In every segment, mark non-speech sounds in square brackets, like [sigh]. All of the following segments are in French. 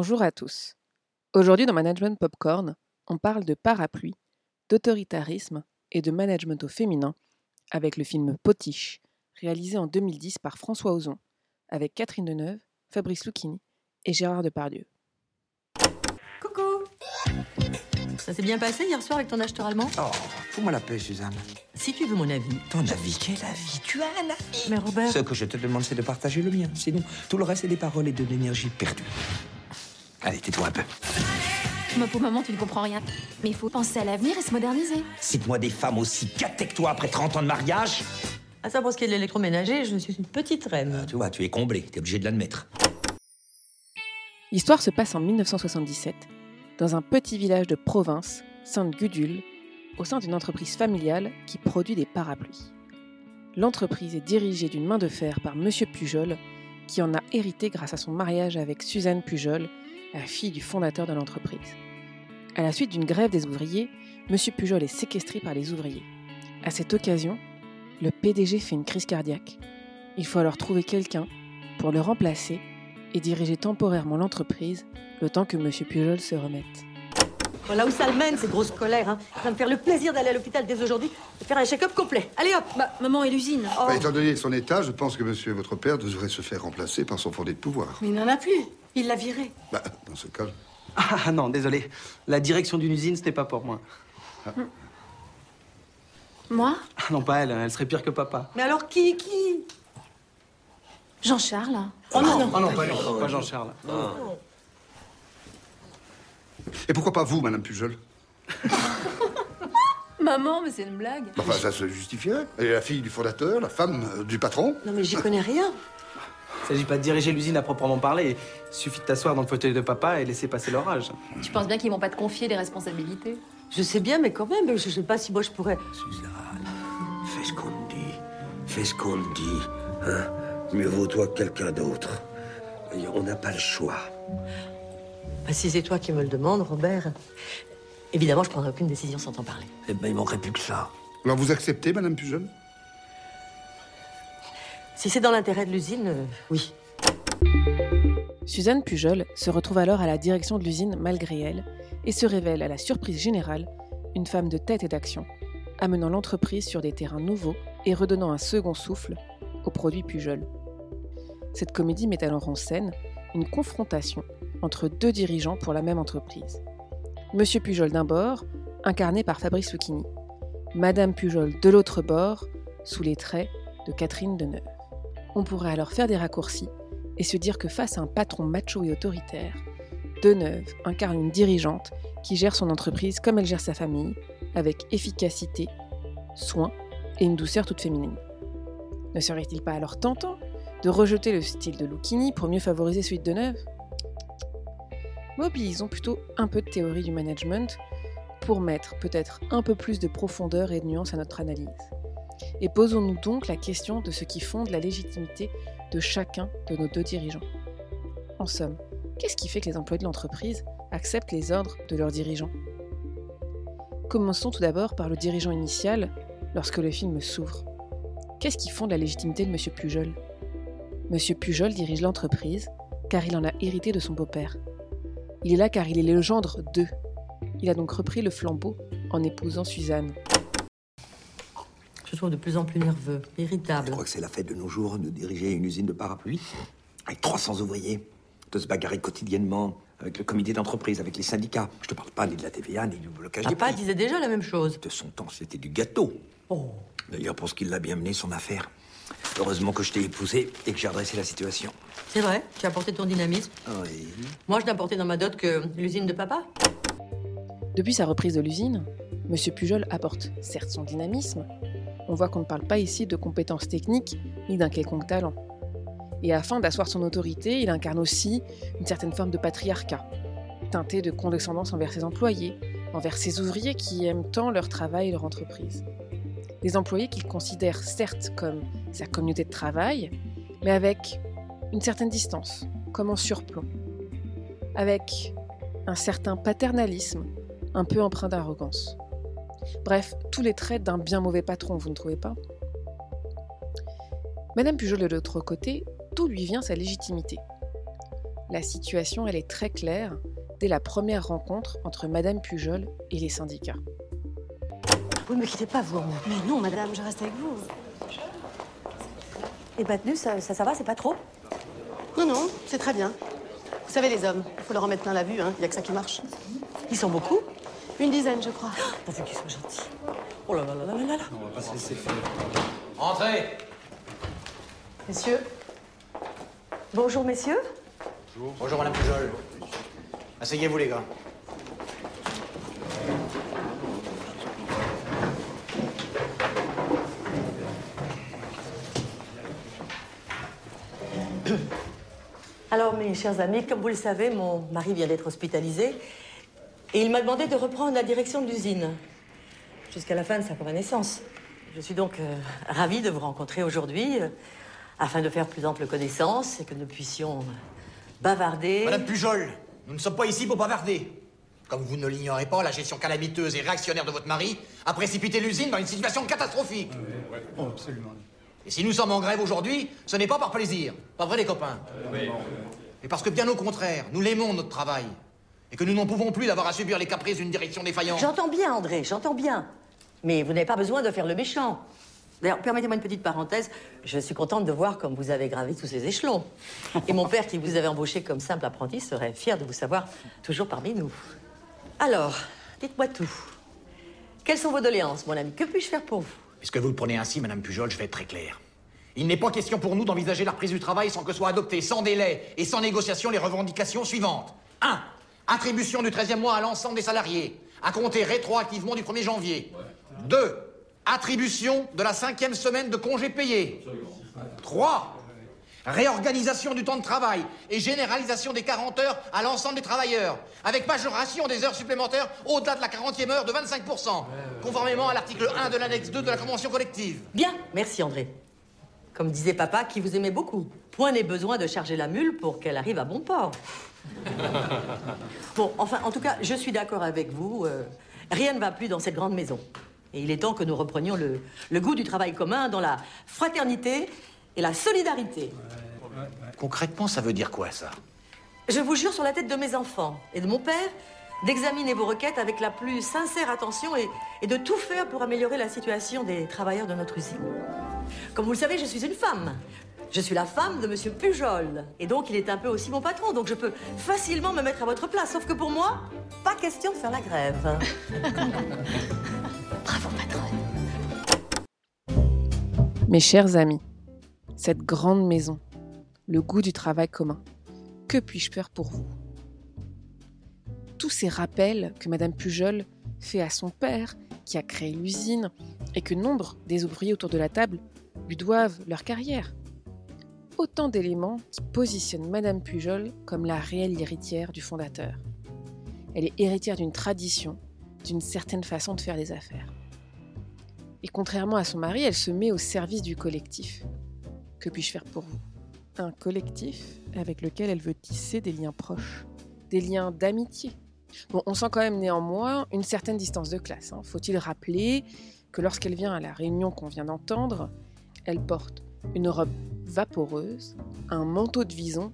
Bonjour à tous. Aujourd'hui dans Management Popcorn, on parle de parapluie, d'autoritarisme et de management au féminin avec le film Potiche, réalisé en 2010 par François Ozon, avec Catherine Deneuve, Fabrice Lucchini et Gérard Depardieu. Coucou Ça s'est bien passé hier soir avec ton acheteur allemand? Oh, fous-moi la paix, Suzanne. Si tu veux mon avis. Ton avis, quel avis? Tu as un avis? Mais Robert... Ce que je te demande, c'est de partager le mien. Sinon, tout le reste, c'est des paroles et de l'énergie perdue. Allez, tais-toi un peu. Ma pauvre maman, tu ne comprends rien. Mais il faut penser à l'avenir et se moderniser. Cite-moi des femmes aussi gâtées que toi après 30 ans de mariage. À ça, pour ce qui est de l'électroménager, je suis une petite reine. Ah, tu vois, tu es comblé, t'es obligé de l'admettre. L'histoire se passe en 1977, dans un petit village de province, Sainte-Gudule, au sein d'une entreprise familiale qui produit des parapluies. L'entreprise est dirigée d'une main de fer par Monsieur Pujol, qui en a hérité grâce à son mariage avec Suzanne Pujol, la fille du fondateur de l'entreprise. À la suite d'une grève des ouvriers, M. Pujol est séquestré par les ouvriers. À cette occasion, le PDG fait une crise cardiaque. Il faut alors trouver quelqu'un pour le remplacer et diriger temporairement l'entreprise le temps que M. Pujol se remette. Voilà où ça le mène, ces grosses colères. Hein. Ça va me faire le plaisir d'aller à l'hôpital dès aujourd'hui et faire un check-up complet. Allez hop Bah, maman et l'usine. Oh. Bah, étant donné son état, je pense que monsieur votre père devrait se faire remplacer par son fondé de pouvoir. Mais il n'en a plus. Il l'a viré. Bah, dans ce cas, Ah non, désolé. La direction d'une usine, ce n'est pas pour moi. Moi? Ah non, pas elle. Elle serait pire que papa. Mais alors qui Qui? Jean-Charles Oh non, oh non, pas, lui, pas Jean-Charles. Et pourquoi pas vous, madame Pujol? [laughs] Maman, mais c'est une blague. Enfin, ça se justifierait. Elle est la fille du fondateur, la femme euh, du patron? Non mais j'y connais rien. Il s'agit pas de diriger l'usine à proprement parler. Il suffit de t'asseoir dans le fauteuil de papa et laisser passer l'orage. Tu penses bien qu'ils vont pas te confier des responsabilités? Je sais bien, mais quand même, je sais pas si moi je pourrais. Suzanne, fais ce qu'on te dit. Fais ce qu'on te dit. Hein Mieux vaut toi que quelqu'un d'autre. Et On n'a pas le choix. Bah, si c'est toi qui me le demandes, Robert, évidemment, je prendrai aucune décision sans t'en parler. Eh ben, il manquerait plus que ça. Alors vous acceptez, madame Pujol Si c'est dans l'intérêt de l'usine, euh, oui. Suzanne Pujol se retrouve alors à la direction de l'usine malgré elle et se révèle à la surprise générale une femme de tête et d'action, amenant l'entreprise sur des terrains nouveaux et redonnant un second souffle aux produits Pujol. Cette comédie met alors en scène une confrontation entre deux dirigeants pour la même entreprise. Monsieur Pujol d'un bord, incarné par Fabrice Lucchini. Madame Pujol de l'autre bord, sous les traits de Catherine Deneuve. On pourrait alors faire des raccourcis et se dire que face à un patron macho et autoritaire, Deneuve incarne une dirigeante qui gère son entreprise comme elle gère sa famille, avec efficacité, soin et une douceur toute féminine. Ne serait-il pas alors tentant de rejeter le style de Lucchini pour mieux favoriser celui de Deneuve Mobilisons plutôt un peu de théorie du management pour mettre peut-être un peu plus de profondeur et de nuance à notre analyse. Et posons-nous donc la question de ce qui fonde la légitimité de chacun de nos deux dirigeants. En somme, qu'est-ce qui fait que les employés de l'entreprise acceptent les ordres de leurs dirigeants? Commençons tout d'abord par le dirigeant initial lorsque le film s'ouvre. Qu'est-ce qui fonde la légitimité de M. Pujol? M. Pujol dirige l'entreprise car il en a hérité de son beau-père. Il est là car il est le gendre d'eux. Il a donc repris le flambeau en épousant Suzanne. Je trouve de plus en plus nerveux, Je irritable. crois que c'est la fête de nos jours de diriger une usine de parapluies avec 300 ouvriers, de se bagarrer quotidiennement avec le comité d'entreprise, avec les syndicats. Je te parle pas ni de la TVA ni du blocage des Papa prix. disait déjà la même chose. De son temps, c'était du gâteau. Oh. D'ailleurs, pour ce qu'il l'a bien mené, son affaire. Heureusement que je t'ai épousé et que j'ai redressé la situation. C'est vrai, tu as apporté ton dynamisme. Oui. Moi, je n'ai apporté dans ma dot que l'usine de papa. Depuis sa reprise de l'usine, M. Pujol apporte certes son dynamisme, on voit qu'on ne parle pas ici de compétences techniques ni d'un quelconque talent. Et afin d'asseoir son autorité, il incarne aussi une certaine forme de patriarcat, teinté de condescendance envers ses employés, envers ses ouvriers qui aiment tant leur travail et leur entreprise. Des employés qu'il considère certes comme sa communauté de travail, mais avec une certaine distance, comme en surplomb, avec un certain paternalisme, un peu empreint d'arrogance. Bref, tous les traits d'un bien mauvais patron, vous ne trouvez pas? Madame Pujol de l'autre côté, d'où lui vient sa légitimité? La situation, elle est très claire dès la première rencontre entre Madame Pujol et les syndicats. Vous ne me quittez pas, vous. Mais non, madame, je reste avec vous. Et Batenu, ça, ça, ça va, c'est pas trop? Non, non, c'est très bien. Vous savez, les hommes, il faut leur en mettre plein la vue, hein. Il n'y a que ça qui marche. Ils sont beaucoup? Une dizaine, je crois. [gasps] Pourvu qu'ils soient gentils. Oh là là là là là là. On va pas se laisser faire. Entrez Messieurs Bonjour, messieurs. Bonjour Madame Pujol. Asseyez-vous les gars. Alors, mes chers amis, comme vous le savez, mon mari vient d'être hospitalisé et il m'a demandé de reprendre la direction de l'usine jusqu'à la fin de sa convalescence. Je suis donc euh, ravie de vous rencontrer aujourd'hui euh, afin de faire plus ample connaissance et que nous puissions bavarder. Madame Pujol, nous ne sommes pas ici pour bavarder. Comme vous ne l'ignorez pas, la gestion calamiteuse et réactionnaire de votre mari a précipité l'usine dans une situation catastrophique. Oh, absolument. Et si nous sommes en grève aujourd'hui, ce n'est pas par plaisir. Pas vrai les copains? Mais parce que bien au contraire, nous l'aimons notre travail. Et que nous n'en pouvons plus d'avoir à subir les caprices d'une direction défaillante. J'entends bien, André, j'entends bien. Mais vous n'avez pas besoin de faire le méchant. D'ailleurs, permettez-moi une petite parenthèse. Je suis contente de voir comme vous avez gravi tous ces échelons. Et mon père, qui vous avait embauché comme simple apprenti, serait fier de vous savoir toujours parmi nous. Alors, dites-moi tout. Quelles sont vos doléances, mon ami? Que puis-je faire pour vous? Puisque vous le prenez ainsi, Madame Pujol, je vais être très clair. Il n'est pas question pour nous d'envisager la reprise du travail sans que soient adoptées sans délai et sans négociation les revendications suivantes. 1. Attribution du 13e mois à l'ensemble des salariés, à compter rétroactivement du 1er janvier. 2. Attribution de la cinquième semaine de congés payés. 3. Réorganisation du temps de travail et généralisation des 40 heures à l'ensemble des travailleurs, avec majoration des heures supplémentaires au-delà de la 40e heure de 25%, conformément à l'article 1 de l'annexe 2 de la convention collective. Bien, merci André. Comme disait papa, qui vous aimait beaucoup. Point n'est besoin de charger la mule pour qu'elle arrive à bon port. [laughs] bon, enfin, en tout cas, je suis d'accord avec vous. euh, rien ne va plus dans cette grande maison. Et il est temps que nous reprenions le, le goût du travail commun dans la fraternité et la solidarité. Concrètement, ça veut dire quoi, ça? Je vous jure sur la tête de mes enfants et de mon père d'examiner vos requêtes avec la plus sincère attention et, et de tout faire pour améliorer la situation des travailleurs de notre usine. Comme vous le savez, je suis une femme. Je suis la femme de Monsieur Pujol. Et donc, il est un peu aussi mon patron. Donc, je peux facilement me mettre à votre place. Sauf que pour moi, pas question de faire la grève. [laughs] Bravo, patronne. Mes chers amis, cette grande maison, le goût du travail commun, que puis-je faire pour vous? Tous ces rappels que Madame Pujol fait à son père, qui a créé l'usine, et que nombre des ouvriers autour de la table lui doivent leur carrière. Autant d'éléments qui positionnent Madame Pujol comme la réelle héritière du fondateur. Elle est héritière d'une tradition, d'une certaine façon de faire les affaires. Et contrairement à son mari, elle se met au service du collectif. Que puis-je faire pour vous? Un collectif avec lequel elle veut tisser des liens proches, des liens d'amitié. Bon, on sent quand même néanmoins une certaine distance de classe. hein. Faut-il rappeler que lorsqu'elle vient à la réunion qu'on vient d'entendre, elle porte une robe vaporeuse, un manteau de vison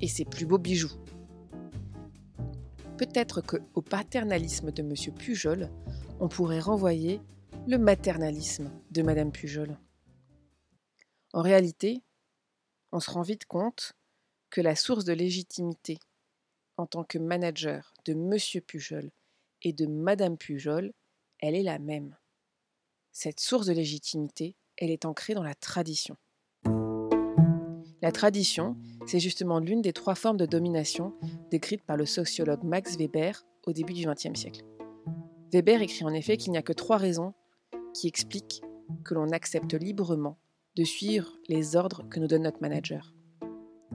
et ses plus beaux bijoux. Peut-être que au paternalisme de Monsieur Pujol, on pourrait renvoyer le maternalisme de Madame Pujol. En réalité, on se rend vite compte que la source de légitimité en tant que manager de Monsieur Pujol et de Madame Pujol, elle est la même. Cette source de légitimité, elle est ancrée dans la tradition. La tradition, c'est justement l'une des trois formes de domination décrites par le sociologue Max Weber au début du XXe siècle. Weber écrit en effet qu'il n'y a que trois raisons qui expliquent que l'on accepte librement de suivre les ordres que nous donne notre manager.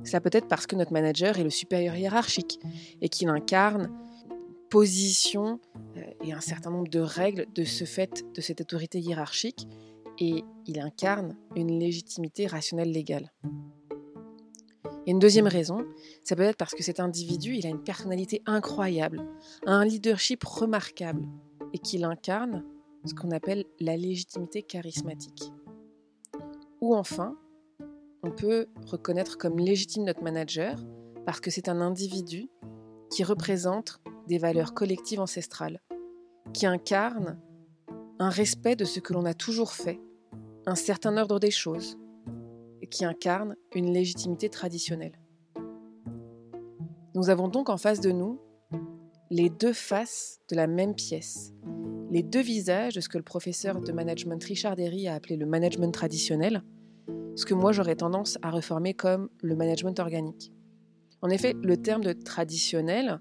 Cela peut être parce que notre manager est le supérieur hiérarchique et qu'il incarne position euh, et un certain nombre de règles de ce fait de cette autorité hiérarchique et il incarne une légitimité rationnelle légale. Et une deuxième raison, ça peut être parce que cet individu, il a une personnalité incroyable, un leadership remarquable et qu'il incarne ce qu'on appelle la légitimité charismatique. Ou enfin, on peut reconnaître comme légitime notre manager parce que c'est un individu qui représente des valeurs collectives ancestrales, qui incarne un respect de ce que l'on a toujours fait, un certain ordre des choses, qui incarne une légitimité traditionnelle. Nous avons donc en face de nous les deux faces de la même pièce, les deux visages de ce que le professeur de management Richard Derry a appelé le management traditionnel, ce que moi j'aurais tendance à reformer comme le management organique. En effet, le terme de traditionnel,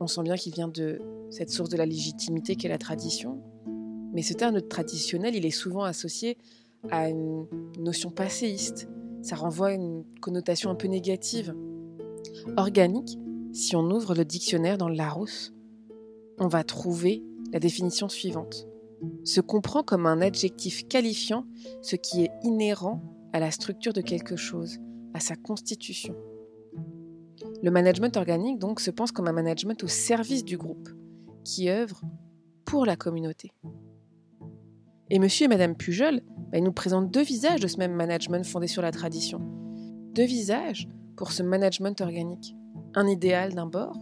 on sent bien qu'il vient de cette source de la légitimité qu'est la tradition, mais ce terme de traditionnel, il est souvent associé à une notion passéiste. Ça renvoie à une connotation un peu négative. Organique, si on ouvre le dictionnaire dans le Larousse, on va trouver la définition suivante se comprend comme un adjectif qualifiant ce qui est inhérent à la structure de quelque chose, à sa constitution. Le management organique donc se pense comme un management au service du groupe, qui œuvre pour la communauté. Et monsieur et madame Pujol bah, nous présentent deux visages de ce même management fondé sur la tradition. Deux visages pour ce management organique. Un idéal d'un bord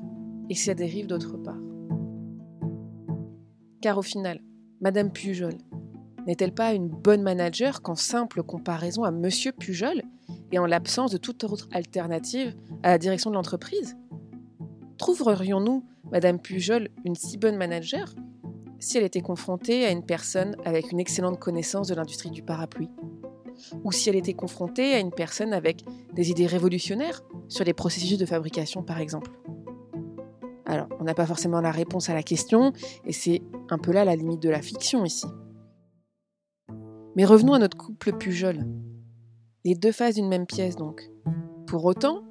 et sa dérive d'autre part. Car au final, Madame Pujol n'est-elle pas une bonne manager qu'en simple comparaison à Monsieur Pujol et en l'absence de toute autre alternative à la direction de l'entreprise? Trouverions-nous Madame Pujol une si bonne manager si elle était confrontée à une personne avec une excellente connaissance de l'industrie du parapluie Ou si elle était confrontée à une personne avec des idées révolutionnaires sur les processus de fabrication par exemple alors, on n'a pas forcément la réponse à la question, et c'est un peu là la limite de la fiction ici. Mais revenons à notre couple Pujol. Les deux faces d'une même pièce donc. Pour autant,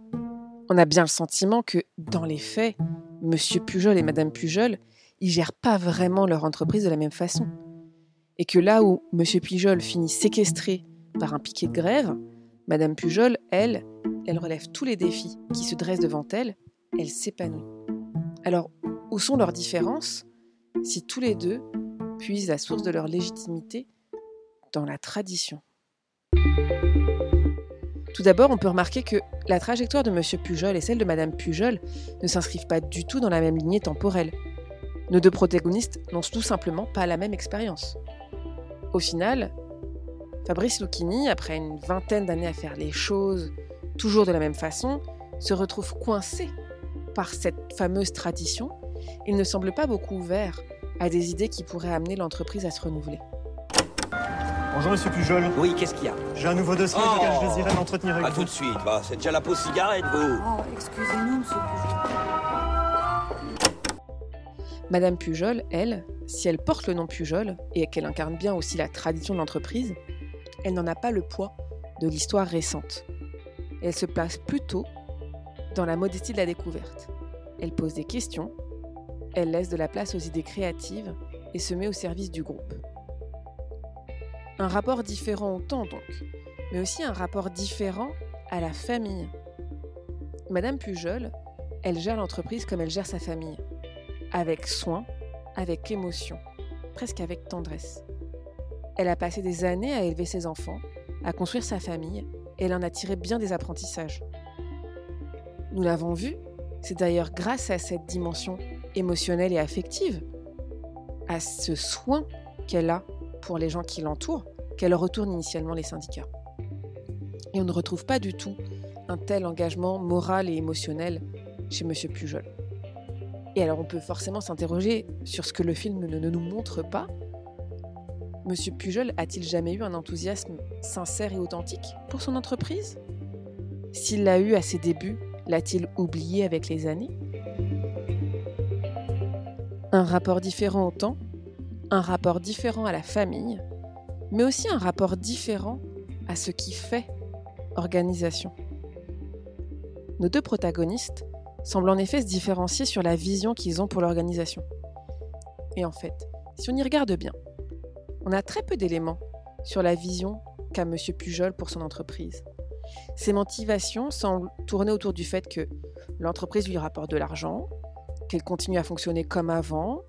on a bien le sentiment que, dans les faits, Monsieur Pujol et Madame Pujol, ils gèrent pas vraiment leur entreprise de la même façon. Et que là où Monsieur Pujol finit séquestré par un piquet de grève, Madame Pujol, elle, elle relève tous les défis qui se dressent devant elle, elle s'épanouit. Alors, où sont leurs différences si tous les deux puisent la source de leur légitimité dans la tradition? Tout d'abord, on peut remarquer que la trajectoire de M. Pujol et celle de Mme Pujol ne s'inscrivent pas du tout dans la même lignée temporelle. Nos deux protagonistes n'ont tout simplement pas la même expérience. Au final, Fabrice Lucchini, après une vingtaine d'années à faire les choses toujours de la même façon, se retrouve coincé par cette fameuse tradition, il ne semble pas beaucoup ouvert à des idées qui pourraient amener l'entreprise à se renouveler. Bonjour Monsieur Pujol. Oui, qu'est-ce qu'il y a? J'ai un nouveau dossier Oh lequel je désirais m'entretenir avec Pas vous. tout de suite, bah, c'est déjà la pause cigarette, vous. Oh, excusez-nous, monsieur Madame Pujol, elle, si elle porte le nom Pujol et qu'elle incarne bien aussi la tradition de l'entreprise, elle n'en a pas le poids de l'histoire récente. Elle se place plutôt dans la modestie de la découverte. Elle pose des questions, elle laisse de la place aux idées créatives et se met au service du groupe. Un rapport différent au temps donc, mais aussi un rapport différent à la famille. Madame Pujol, elle gère l'entreprise comme elle gère sa famille, avec soin, avec émotion, presque avec tendresse. Elle a passé des années à élever ses enfants, à construire sa famille, elle en a tiré bien des apprentissages. Nous l'avons vu, c'est d'ailleurs grâce à cette dimension émotionnelle et affective, à ce soin qu'elle a pour les gens qui l'entourent, qu'elle retourne initialement les syndicats. Et on ne retrouve pas du tout un tel engagement moral et émotionnel chez M. Pujol. Et alors on peut forcément s'interroger sur ce que le film ne, nous montre pas. M. Pujol a-t-il jamais eu un enthousiasme sincère et authentique pour son entreprise? S'il l'a eu à ses débuts, l'a-t-il oublié avec les années? Un rapport différent au temps, un rapport différent à la famille, mais aussi un rapport différent à ce qui fait organisation. Nos deux protagonistes semblent en effet se différencier sur la vision qu'ils ont pour l'organisation. Et en fait, si on y regarde bien, on a très peu d'éléments sur la vision qu'a M. Pujol pour son entreprise. Ses motivations semblent tourner autour du fait que l'entreprise lui rapporte de l'argent, qu'elle continue à fonctionner comme avant,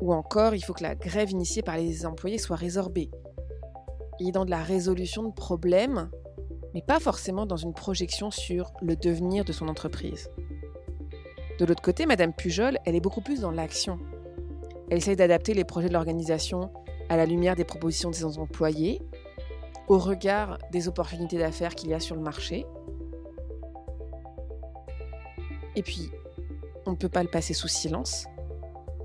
ou encore il faut que la grève initiée par les employés soit résorbée. Il est dans de la résolution de problèmes, mais pas forcément dans une projection sur le devenir de son entreprise. De l'autre côté, Madame Pujol, elle est beaucoup plus dans l'action. Elle essaye d'adapter les projets de l'organisation à la lumière des propositions de ses employés, au regard des opportunités d'affaires qu'il y a sur le marché. Et puis, on ne peut pas le passer sous silence.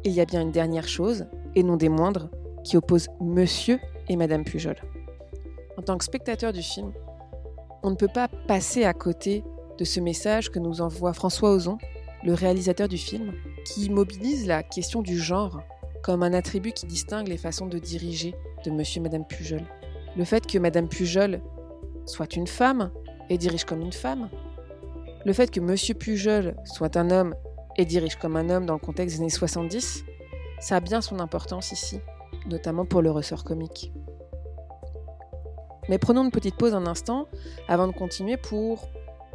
Il y a bien une dernière chose, et non des moindres, qui oppose Monsieur et Madame Pujol. En tant que spectateur du film, on ne peut pas passer à côté de ce message que nous envoie François Ozon, le réalisateur du film, qui mobilise la question du genre comme un attribut qui distingue les façons de diriger de Monsieur et Madame Pujol. Le fait que Madame Pujol soit une femme et dirige comme une femme. Le fait que Monsieur Pujol soit un homme et dirige comme un homme dans le contexte des années 70, ça a bien son importance ici, notamment pour le ressort comique. Mais prenons une petite pause un instant avant de continuer pour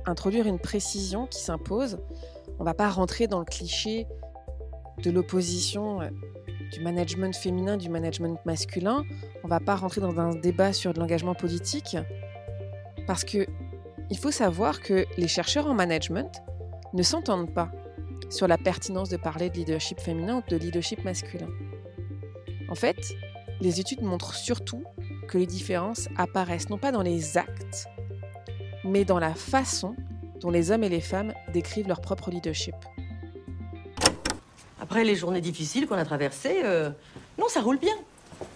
introduire une précision qui s'impose. On ne va pas rentrer dans le cliché de l'opposition euh, du management féminin, du management masculin. On ne va pas rentrer dans un débat sur de l'engagement politique. Parce que il faut savoir que les chercheurs en management ne s'entendent pas sur la pertinence de parler de leadership féminin ou de leadership masculin. En fait, les études montrent surtout que les différences apparaissent non pas dans les actes, mais dans la façon dont les hommes et les femmes décrivent leur propre leadership. Après les journées difficiles qu'on a traversées, euh, non, ça roule bien.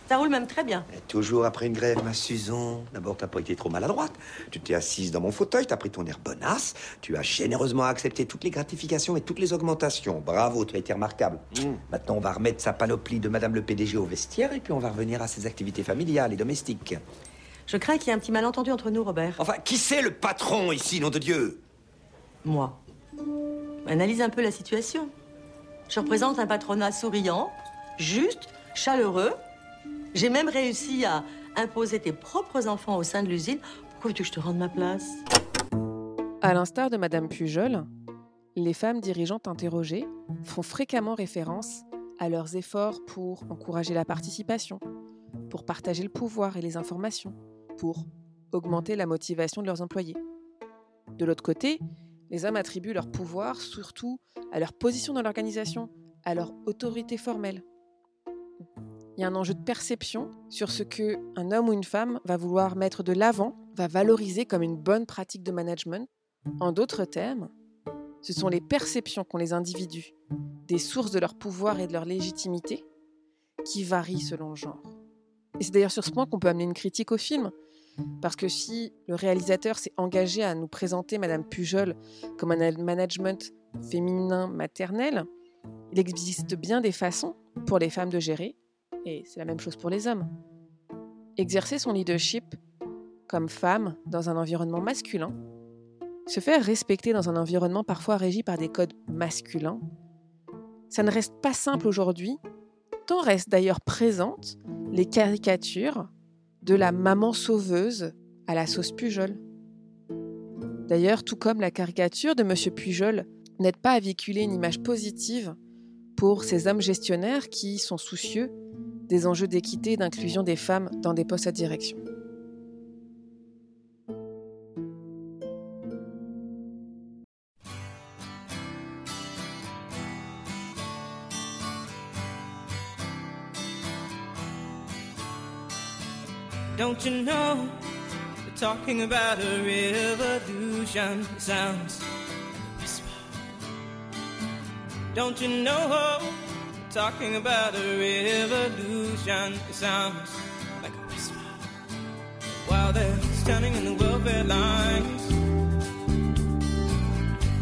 Ça roule même très bien. Toujours après une grève, ma Susan. D'abord, t'as pas été trop maladroite. Tu t'es assise dans mon fauteuil, t'as pris ton air bonasse. Tu as généreusement accepté toutes les gratifications et toutes les augmentations. Bravo, tu as été remarquable. Maintenant, on va remettre sa panoplie de Madame le PDG au vestiaire et puis on va revenir à ses activités familiales et domestiques. Je crains qu'il y ait un petit malentendu entre nous, Robert. Enfin, qui c'est le patron ici, nom de Dieu? Moi. Analyse un peu la situation. Je représente un patronat souriant, juste, chaleureux. J'ai même réussi à imposer tes propres enfants au sein de l'usine. Pourquoi veux-tu que je te rende ma place? À l'instar de Madame Pujol, les femmes dirigeantes interrogées font fréquemment référence à leurs efforts pour encourager la participation, pour partager le pouvoir et les informations, pour augmenter la motivation de leurs employés. De l'autre côté, les hommes attribuent leur pouvoir surtout à leur position dans l'organisation, à leur autorité formelle. Il y a un enjeu de perception sur ce que un homme ou une femme va vouloir mettre de l'avant, va valoriser comme une bonne pratique de management. En d'autres termes, ce sont les perceptions qu'ont les individus des sources de leur pouvoir et de leur légitimité qui varient selon le genre. Et c'est d'ailleurs sur ce point qu'on peut amener une critique au film, parce que si le réalisateur s'est engagé à nous présenter Madame Pujol comme un management féminin maternel, il existe bien des façons pour les femmes de gérer, et c'est la même chose pour les hommes. Exercer son leadership comme femme dans un environnement masculin, se faire respecter dans un environnement parfois régi par des codes masculins, ça ne reste pas simple aujourd'hui, tant restent d'ailleurs présentes les caricatures de la maman sauveuse à la sauce Pujol. D'ailleurs, tout comme la caricature de Monsieur Pujol n'aide pas à véhiculer une image positive pour ces hommes gestionnaires qui sont soucieux des enjeux d'équité et d'inclusion des femmes dans des postes à direction. Don't you know? They're talking about a revolution? Sounds. Don't you know? talking about a revolution. It sounds like a whisper while they're standing in the welfare lines,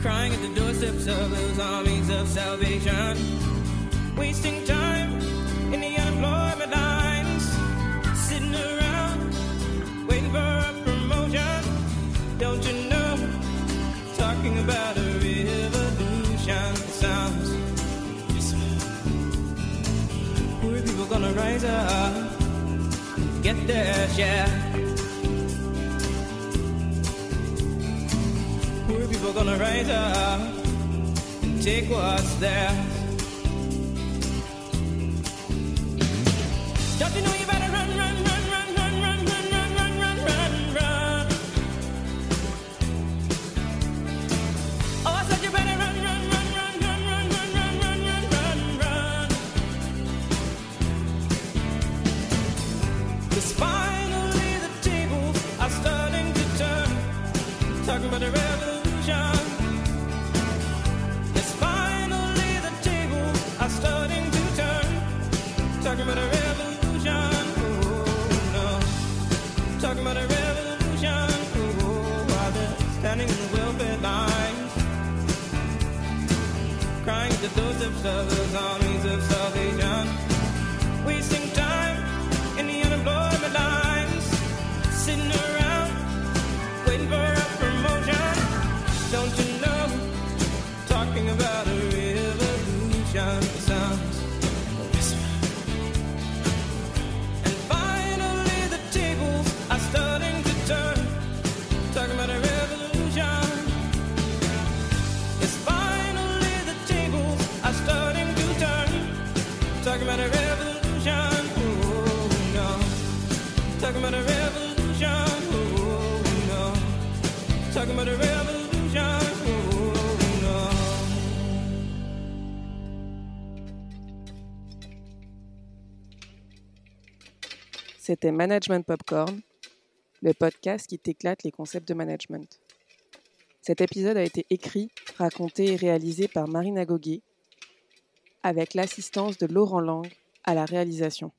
crying at the doorsteps of those armies of salvation, wasting time in the unemployment lines, sitting around waiting for a promotion. Don't you know? Talking about gonna rise up and get there, yeah. Poor people gonna rise up and take what's theirs. c'était Management Popcorn, le podcast qui t'éclate les concepts de management. Cet épisode a été écrit, raconté et réalisé par Marina Goguet, avec l'assistance de Laurent Lang à la réalisation.